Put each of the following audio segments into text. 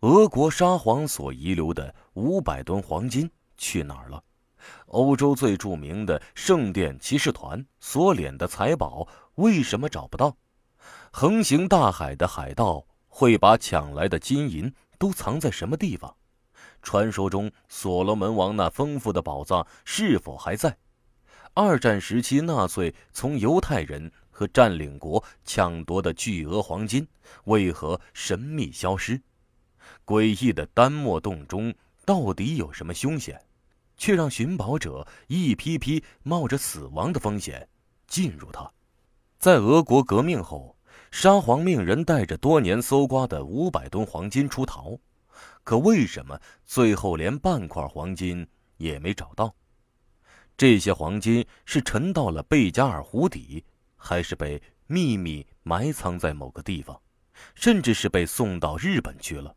俄国沙皇所遗留的五百吨黄金去哪儿了？欧洲最著名的圣殿骑士团所敛的财宝为什么找不到？横行大海的海盗会把抢来的金银都藏在什么地方？传说中所罗门王那丰富的宝藏是否还在？二战时期纳粹从犹太人和占领国抢夺的巨额黄金为何神秘消失？诡异的丹墨洞中到底有什么凶险，却让寻宝者一批批冒着死亡的风险进入它？在俄国革命后，沙皇命人带着多年搜刮的五百吨黄金出逃，可为什么最后连半块黄金也没找到？这些黄金是沉到了贝加尔湖底，还是被秘密埋藏在某个地方，甚至是被送到日本去了？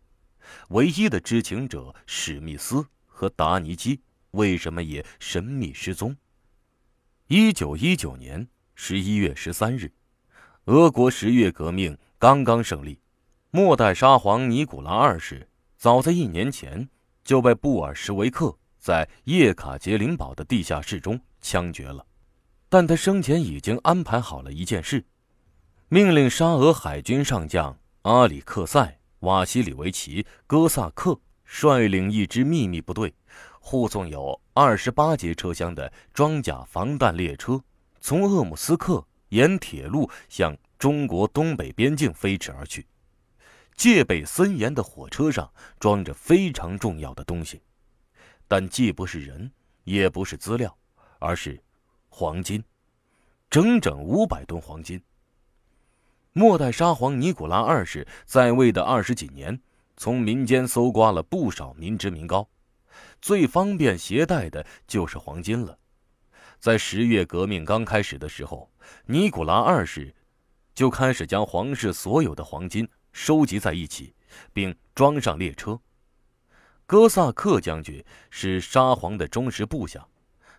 唯一的知情者史密斯和达尼基为什么也神秘失踪？一九一九年十一月十三日，俄国十月革命刚刚胜利，末代沙皇尼古拉二世早在一年前就被布尔什维克。在叶卡捷琳堡的地下室中枪决了，但他生前已经安排好了一件事，命令沙俄海军上将阿里克塞·瓦西里维奇·哥萨克率领一支秘密部队，护送有二十八节车厢的装甲防弹列车，从鄂姆斯克沿铁路向中国东北边境飞驰而去。戒备森严的火车上装着非常重要的东西。但既不是人，也不是资料，而是黄金，整整五百吨黄金。末代沙皇尼古拉二世在位的二十几年，从民间搜刮了不少民脂民膏，最方便携带的就是黄金了。在十月革命刚开始的时候，尼古拉二世就开始将皇室所有的黄金收集在一起，并装上列车。哥萨克将军是沙皇的忠实部下，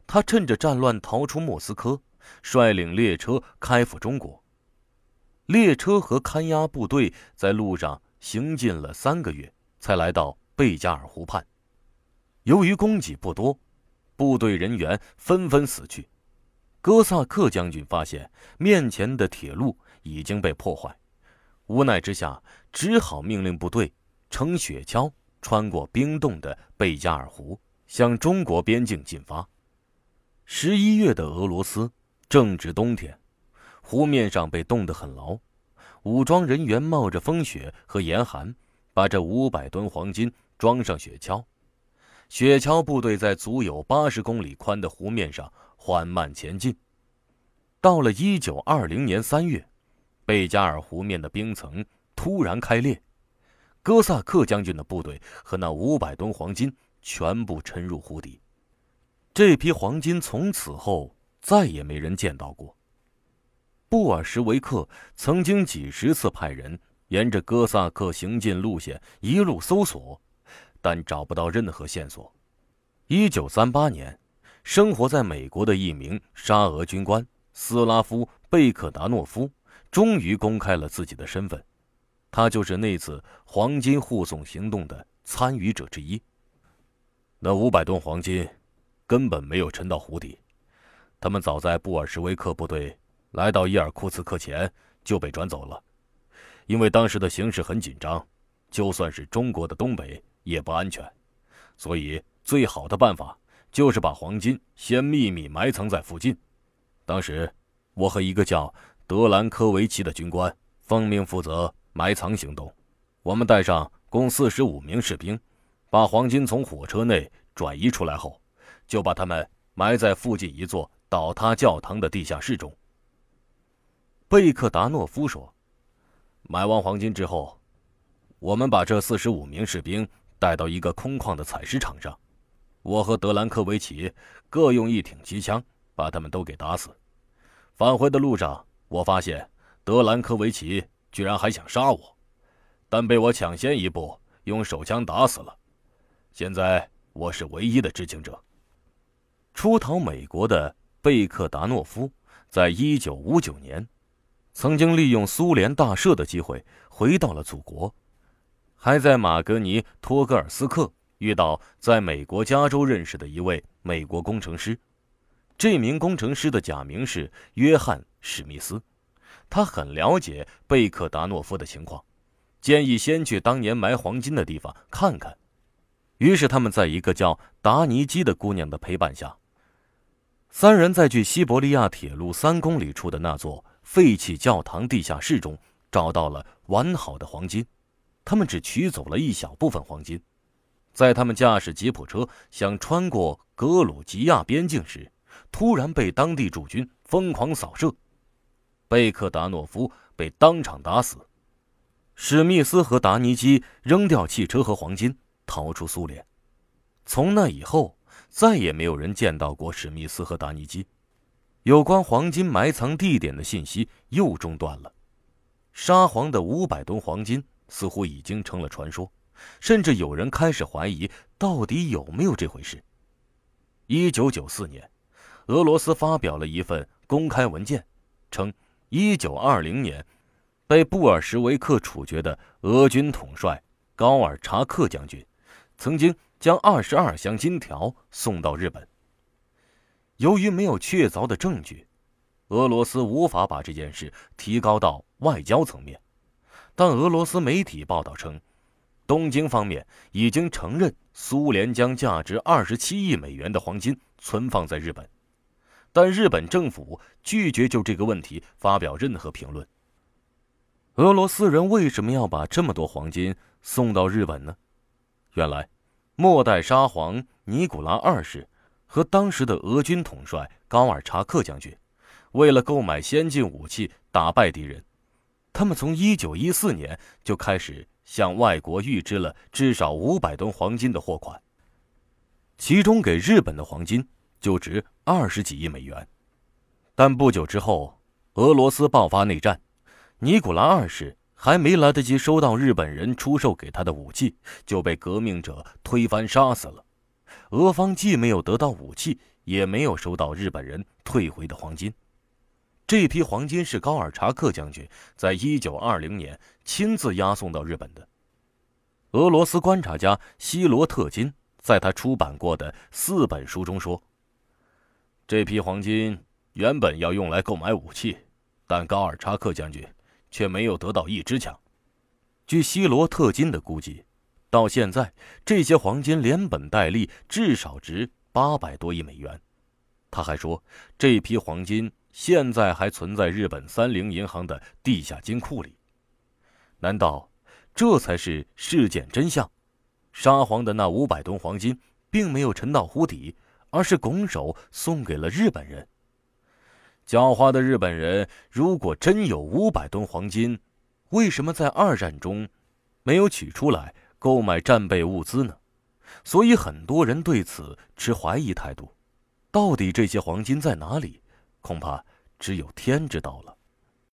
他趁着战乱逃出莫斯科，率领列车开赴中国。列车和看押部队在路上行进了三个月，才来到贝加尔湖畔。由于供给不多，部队人员纷纷死去。哥萨克将军发现面前的铁路已经被破坏，无奈之下，只好命令部队乘雪橇。穿过冰冻的贝加尔湖，向中国边境进发。十一月的俄罗斯正值冬天，湖面上被冻得很牢。武装人员冒着风雪和严寒，把这五百吨黄金装上雪橇。雪橇部队在足有八十公里宽的湖面上缓慢前进。到了一九二零年三月，贝加尔湖面的冰层突然开裂。哥萨克将军的部队和那五百吨黄金全部沉入湖底，这批黄金从此后再也没人见到过。布尔什维克曾经几十次派人沿着哥萨克行进路线一路搜索，但找不到任何线索。一九三八年，生活在美国的一名沙俄军官斯拉夫·贝克达诺夫终于公开了自己的身份。他就是那次黄金护送行动的参与者之一。那五百吨黄金根本没有沉到湖底，他们早在布尔什维克部队来到伊尔库茨克前就被转走了。因为当时的形势很紧张，就算是中国的东北也不安全，所以最好的办法就是把黄金先秘密埋藏在附近。当时，我和一个叫德兰科维奇的军官奉命负责。埋藏行动，我们带上共四十五名士兵，把黄金从火车内转移出来后，就把他们埋在附近一座倒塌教堂的地下室中。贝克达诺夫说：“买完黄金之后，我们把这四十五名士兵带到一个空旷的采石场上，我和德兰科维奇各用一挺机枪把他们都给打死。返回的路上，我发现德兰科维奇。”居然还想杀我，但被我抢先一步用手枪打死了。现在我是唯一的知情者。出逃美国的贝克达诺夫，在一九五九年，曾经利用苏联大赦的机会回到了祖国。还在马格尼托格尔斯克遇到在美国加州认识的一位美国工程师。这名工程师的假名是约翰史密斯，他很了解贝克达诺夫的情况，建议先去当年埋黄金的地方看看。于是他们在一个叫达尼基的姑娘的陪伴下，三人在距西伯利亚铁路三公里处的那座废弃教堂地下室中找到了完好的黄金。他们只取走了一小部分黄金，在他们驾驶吉普车想穿过格鲁吉亚边境时。突然被当地驻军疯狂扫射，贝克达诺夫被当场打死。史密斯和达尼基扔掉汽车和黄金，逃出苏联。从那以后，再也没有人见到过史密斯和达尼基。有关黄金埋藏地点的信息又中断了。沙皇的五百吨黄金似乎已经成了传说，甚至有人开始怀疑到底有没有这回事。一九九四年。俄罗斯发表了一份公开文件，称，1920年，被布尔什维克处决的俄军统帅高尔察克将军，曾经将22箱金条送到日本。由于没有确凿的证据，俄罗斯无法把这件事提高到外交层面。但俄罗斯媒体报道称，东京方面已经承认苏联将价值27亿美元的黄金存放在日本。但日本政府拒绝就这个问题发表任何评论。俄罗斯人为什么要把这么多黄金送到日本呢？原来，末代沙皇尼古拉二世和当时的俄军统帅高尔察克将军，为了购买先进武器打败敌人，他们从1914年就开始向外国预支了至少500吨黄金的货款，其中给日本的黄金。就值二十几亿美元，但不久之后，俄罗斯爆发内战，尼古拉二世还没来得及收到日本人出售给他的武器，就被革命者推翻杀死了。俄方既没有得到武器，也没有收到日本人退回的黄金。这批黄金是高尔察克将军在一九二零年亲自押送到日本的。俄罗斯观察家希罗特金在他出版过的四本书中说。这批黄金原本要用来购买武器，但高尔察克将军却没有得到一支枪。据希罗特金的估计，到现在这些黄金连本带利至少值八百多亿美元。他还说，这批黄金现在还存在日本三菱银行的地下金库里。难道这才是事件真相？沙皇的那五百吨黄金并没有沉到湖底？而是拱手送给了日本人。狡猾的日本人，如果真有五百吨黄金，为什么在二战中没有取出来购买战备物资呢？所以很多人对此持怀疑态度。到底这些黄金在哪里？恐怕只有天知道了。